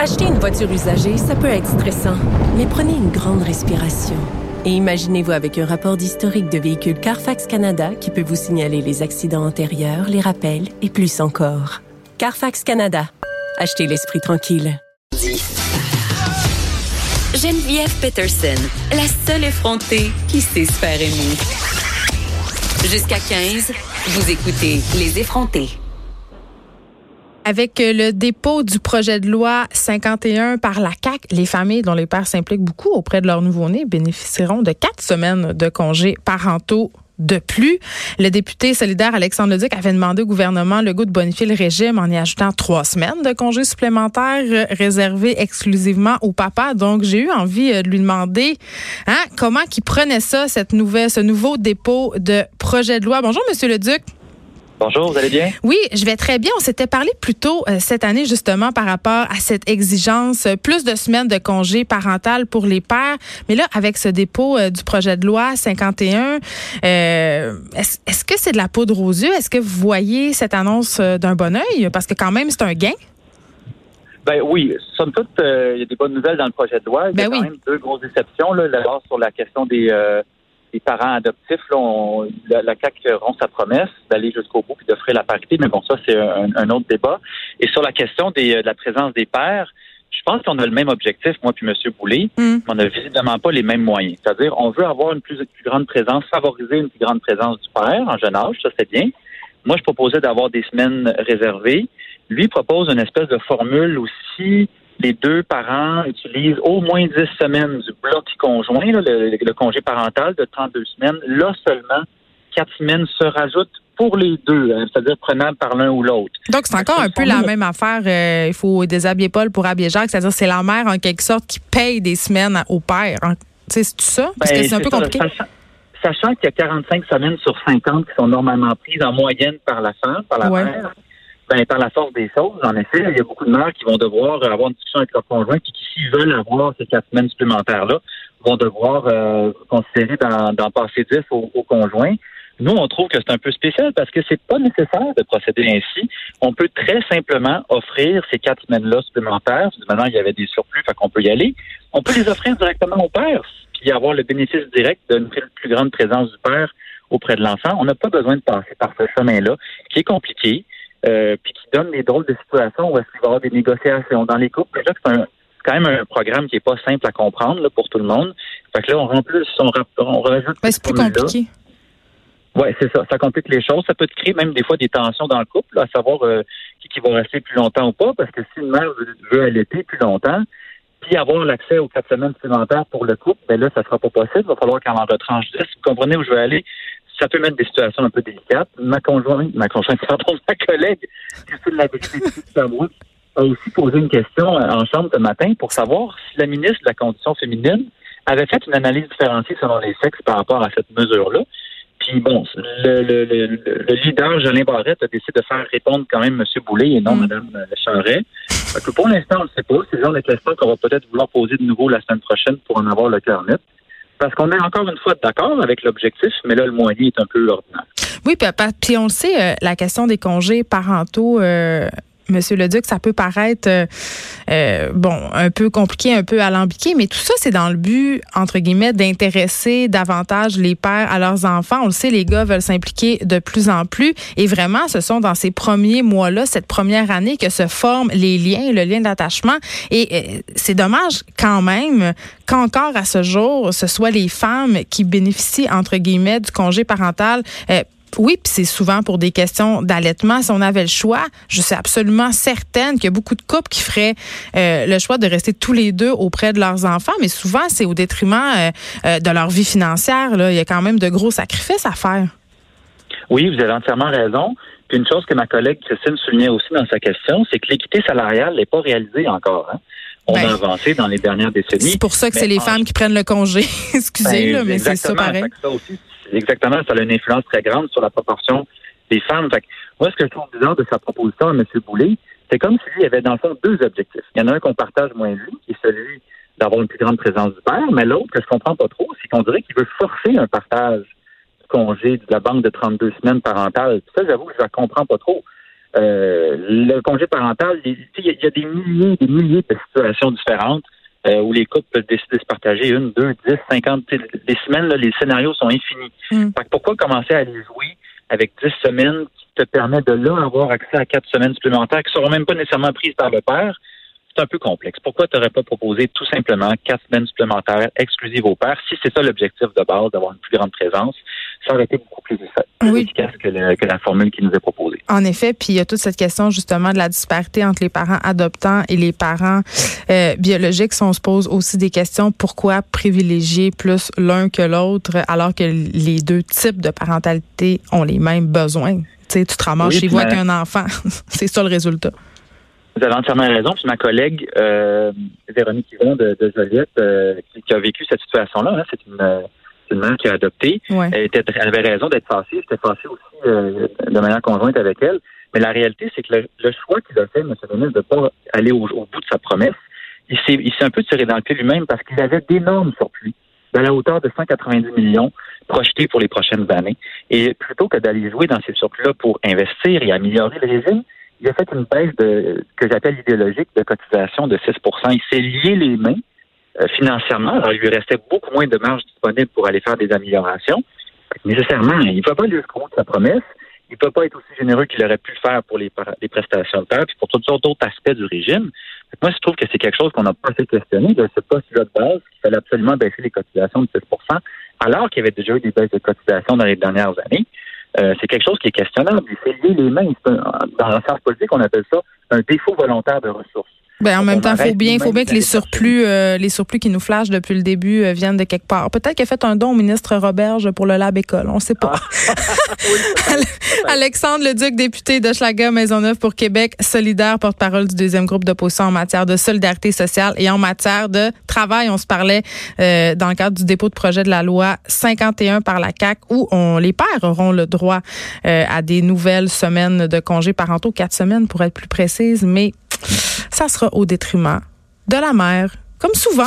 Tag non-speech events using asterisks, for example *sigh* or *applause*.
Acheter une voiture usagée, ça peut être stressant, mais prenez une grande respiration. Et imaginez-vous avec un rapport d'historique de véhicule Carfax Canada qui peut vous signaler les accidents antérieurs, les rappels et plus encore. Carfax Canada. Achetez l'esprit tranquille. Geneviève Peterson, la seule effrontée qui sait se faire. Jusqu'à 15, vous écoutez Les effrontés. Avec le dépôt du projet de loi 51 par la CAC, les familles dont les pères s'impliquent beaucoup auprès de leur nouveau-né bénéficieront de quatre semaines de congés parentaux de plus. Le député solidaire Alexandre Leduc avait demandé au gouvernement le goût de bonifier le régime en y ajoutant trois semaines de congés supplémentaires réservés exclusivement au papa. Donc, j'ai eu envie de lui demander hein, comment il prenait ça, cette nouvelle, ce nouveau dépôt de projet de loi. Bonjour, Monsieur Leduc. Bonjour, vous allez bien? Oui, je vais très bien. On s'était parlé plus tôt euh, cette année justement par rapport à cette exigence, euh, plus de semaines de congé parental pour les pères. Mais là, avec ce dépôt euh, du projet de loi 51, est-ce, que c'est de la poudre aux yeux? Est-ce que vous voyez cette annonce d'un bon oeil? Parce que quand même, c'est un gain. Ben oui, somme toute, il y a des bonnes nouvelles dans le projet de loi. Il y a ben quand même deux grosses déceptions. Là, d'abord sur la question des les parents adoptifs, là, la, la CAQ rompt sa promesse d'aller jusqu'au bout et d'offrir la parité, mais bon, ça, c'est un, autre débat. Et sur la question des, de la présence des pères, je pense qu'on a le même objectif, moi puis M. Boulay, mm. mais on n'a visiblement pas les mêmes moyens. C'est-à-dire, on veut avoir une plus, plus, grande présence, favoriser une plus grande présence du père en jeune âge, ça c'est bien. Moi, je proposais d'avoir des semaines réservées. Lui propose une espèce de formule aussi les deux parents utilisent au moins 10 semaines du bloc conjoint, le, congé parental de 32 semaines. Là seulement, quatre semaines se rajoutent pour les deux, hein, c'est-à-dire prenables par l'un ou l'autre. Donc, c'est encore un peu la même affaire. Euh, il faut déshabiller Paul pour habiller Jacques, c'est-à-dire c'est la mère, en quelque sorte, qui paye des semaines au père. C'est ça? Parce que ben, c'est un peu compliqué. Sachant, qu'il y a 45 semaines sur 50 qui sont normalement prises en moyenne par la femme, par la mère, ben, par la force des choses, en effet, il y a beaucoup de mères qui vont devoir avoir une discussion avec leur conjoint, puis qui, s'ils veulent avoir ces quatre semaines supplémentaires-là, vont devoir euh, considérer d'en passer dix au, au, conjoint. Nous, on trouve que c'est un peu spécial parce que c'est pas nécessaire de procéder ainsi. On peut très simplement offrir ces quatre semaines-là supplémentaires. Maintenant, il y avait des surplus, fait qu'on peut y aller. On peut les offrir directement au père, puis avoir le bénéfice direct d'une plus grande présence du père auprès de l'enfant. On n'a pas besoin de passer par ce chemin-là, qui est compliqué, euh, puis qui donne des drôles de situations où est-ce qu'il va y avoir des négociations dans les couples. Déjà c'est quand même un programme qui est pas simple à comprendre là, pour tout le monde. Fait que là, on remplit, on, on rajoute. c'est plus compliqué. Oui, c'est ça. Ça complique les choses. Ça peut créer même des fois des tensions dans le couple, à savoir euh, qui, qui va rester plus longtemps ou pas, parce que si une mère veut, allaiter plus longtemps, puis avoir l'accès aux quatre semaines supplémentaires pour le couple, ben là, ça sera pas possible. Il va falloir qu'elle en retranche 10. Vous comprenez où je veux aller? ça peut mettre des situations un peu délicates. Ma conjointe, ma conjointe, *laughs* pardon, ma collègue, Christine Labrie a aussi posé une question en chambre ce matin pour savoir si la ministre de la Condition féminine avait fait une analyse différenciée selon les sexes par rapport à cette mesure-là. Puis bon, le, le, le, le leader, Jolin Barrette, a décidé de faire répondre quand même M. Boulay et non mm. Mme Charret. Que pour l'instant, on ne sait pas. C'est le genre de questions qu'on va peut-être vouloir poser de nouveau la semaine prochaine pour en avoir le cœur net. Parce qu'on est encore une fois d'accord avec l'objectif, mais là, le moyen est un peu ordinaire. Oui, puis, on le sait, euh, la question des congés parentaux, euh, Monsieur le Duc, ça peut paraître euh, euh, bon un peu compliqué, un peu alambiqué, mais tout ça c'est dans le but entre guillemets d'intéresser davantage les pères à leurs enfants. On le sait, les gars veulent s'impliquer de plus en plus, et vraiment, ce sont dans ces premiers mois-là, cette première année, que se forment les liens, le lien d'attachement. Et euh, c'est dommage quand même qu'encore à ce jour, ce soit les femmes qui bénéficient entre guillemets du congé parental oui, puis c'est souvent pour des questions d'allaitement. Si on avait le choix, je suis absolument certaine qu'il y a beaucoup de couples qui feraient euh, le choix de rester tous les deux auprès de leurs enfants, mais souvent c'est au détriment euh, euh, de leur vie financière. Là. Il y a quand même de gros sacrifices à faire. Oui, vous avez entièrement raison. Puis une chose que ma collègue Christine soulignait aussi dans sa question, c'est que l'équité salariale n'est pas réalisée encore. Hein. On a ben, avancé dans les dernières décennies. C'est pour ça que c'est les femmes qui prennent le congé. *laughs* Excusez, ben, mais c'est ça pareil. Ça aussi, exactement, ça a une influence très grande sur la proportion des femmes. Fait moi, ce que je trouve bizarre de sa proposition à M. Boulay, c'est comme s'il y avait dans le fond deux objectifs. Il y en a un qu'on partage moins lui, qui est celui d'avoir une plus grande présence du père, mais l'autre, que je comprends pas trop, c'est qu'on dirait qu'il veut forcer un partage du congé de la banque de 32 semaines parentales. Ça, j'avoue, je ne comprends pas trop. Euh, le congé parental, il y, a des milliers des milliers de situations différentes euh, où les couples peuvent décider de se partager une, deux, dix, cinquante. Les semaines, les scénarios sont infinis. Mm. pourquoi commencer à les jouer avec dix semaines qui te permet de là avoir accès à quatre semaines supplémentaires qui ne seront même pas nécessairement prises par le père? c'est un peu complexe. Pourquoi tu n'aurais pas proposé tout simplement quatre semaines supplémentaires exclusives au père, si c'est ça l'objectif de base, d'avoir une plus grande présence? Ça aurait été beaucoup plus, efficace que, la formule qui nous est proposée. En effet, puis il y a toute cette question justement de la disparité entre les parents adoptants et les parents euh, biologiques. Si on se pose aussi des questions, pourquoi privilégier plus l'un que l'autre alors que les deux types de parentalité ont les mêmes besoins? Tu te ramasses chez vous avec un enfant. *laughs* c'est ça le résultat. Vous avez entièrement raison. Puis ma collègue euh, Véronique Yvon de, de Joliette, euh, qui, a vécu cette situation-là, hein, c'est une, une, mère qui a adopté. Elle, était, elle avait raison d'être fâchée. J'étais fâché aussi euh, de manière conjointe avec elle. Mais la réalité, c'est que le, choix qu'il a fait, M. Denis, de ne pas aller au, bout de sa promesse, il s'est un peu tiré dans le pied lui-même parce qu'il avait d'énormes surplus de la hauteur de 190 millions projetés pour les prochaines années. Et plutôt que d'aller jouer dans ces surplus-là pour investir et améliorer le régime, il a fait une baisse de que j'appelle idéologique de cotisation de 6% Il s'est lié les mains financièrement. Alors, il lui restait beaucoup moins de marge disponible pour aller faire des améliorations. Nécessairement, il ne peut pas lui compte sa promesse. Il ne peut pas être aussi généreux qu'il aurait pu le faire pour les, prestations de père, puis pour toutes sortes d'autres aspects du régime. Moi, je trouve que c'est quelque chose qu'on n'a pas assez questionné de ce postulat de base qu'il fallait absolument baisser les cotisations de 6% alors qu'il y avait déjà eu des baisses de cotisations dans les dernières années. Euh, c'est quelque chose qui est questionnable. C'est lier les mains. dans la science politique, on appelle ça un défaut volontaire de ressources. Ben, en même temps, il faut bien, faut bien que les surplus, euh, les surplus qui nous flashent depuis le début euh, viennent de quelque part. Peut-être qu'il a fait un don au ministre Roberge pour le Lab École. On ne sait pas. Ah. *laughs* *laughs* Alexandre Leduc, député de Schlager Maisonneuve pour Québec, solidaire, porte-parole du deuxième groupe d'opposition en matière de solidarité sociale et en matière de travail. On se parlait euh, dans le cadre du dépôt de projet de la loi 51 par la CAC où on, les pères auront le droit à des nouvelles semaines de congés parentaux, quatre semaines pour être plus précise, mais ça sera au détriment de la mère, comme souvent.